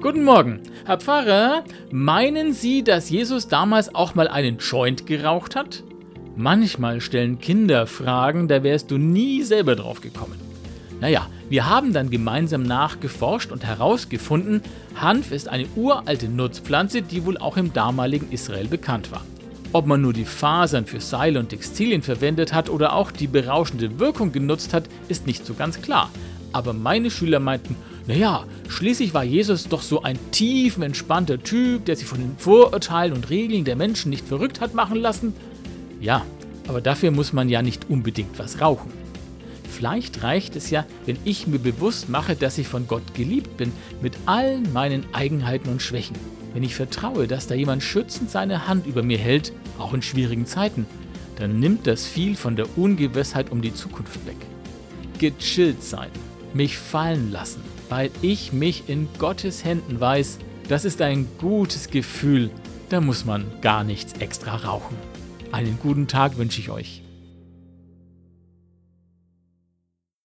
Guten Morgen. Herr Pfarrer, meinen Sie, dass Jesus damals auch mal einen Joint geraucht hat? Manchmal stellen Kinder Fragen, da wärst du nie selber drauf gekommen. Naja, wir haben dann gemeinsam nachgeforscht und herausgefunden, Hanf ist eine uralte Nutzpflanze, die wohl auch im damaligen Israel bekannt war. Ob man nur die Fasern für Seile und Textilien verwendet hat oder auch die berauschende Wirkung genutzt hat, ist nicht so ganz klar. Aber meine Schüler meinten, naja, schließlich war Jesus doch so ein tiefenentspannter Typ, der sich von den Vorurteilen und Regeln der Menschen nicht verrückt hat machen lassen. Ja, aber dafür muss man ja nicht unbedingt was rauchen. Vielleicht reicht es ja, wenn ich mir bewusst mache, dass ich von Gott geliebt bin, mit allen meinen Eigenheiten und Schwächen. Wenn ich vertraue, dass da jemand schützend seine Hand über mir hält, auch in schwierigen Zeiten, dann nimmt das viel von der Ungewissheit um die Zukunft weg. Gechillt sein, mich fallen lassen, weil ich mich in Gottes Händen weiß, das ist ein gutes Gefühl, da muss man gar nichts extra rauchen. Einen guten Tag wünsche ich euch.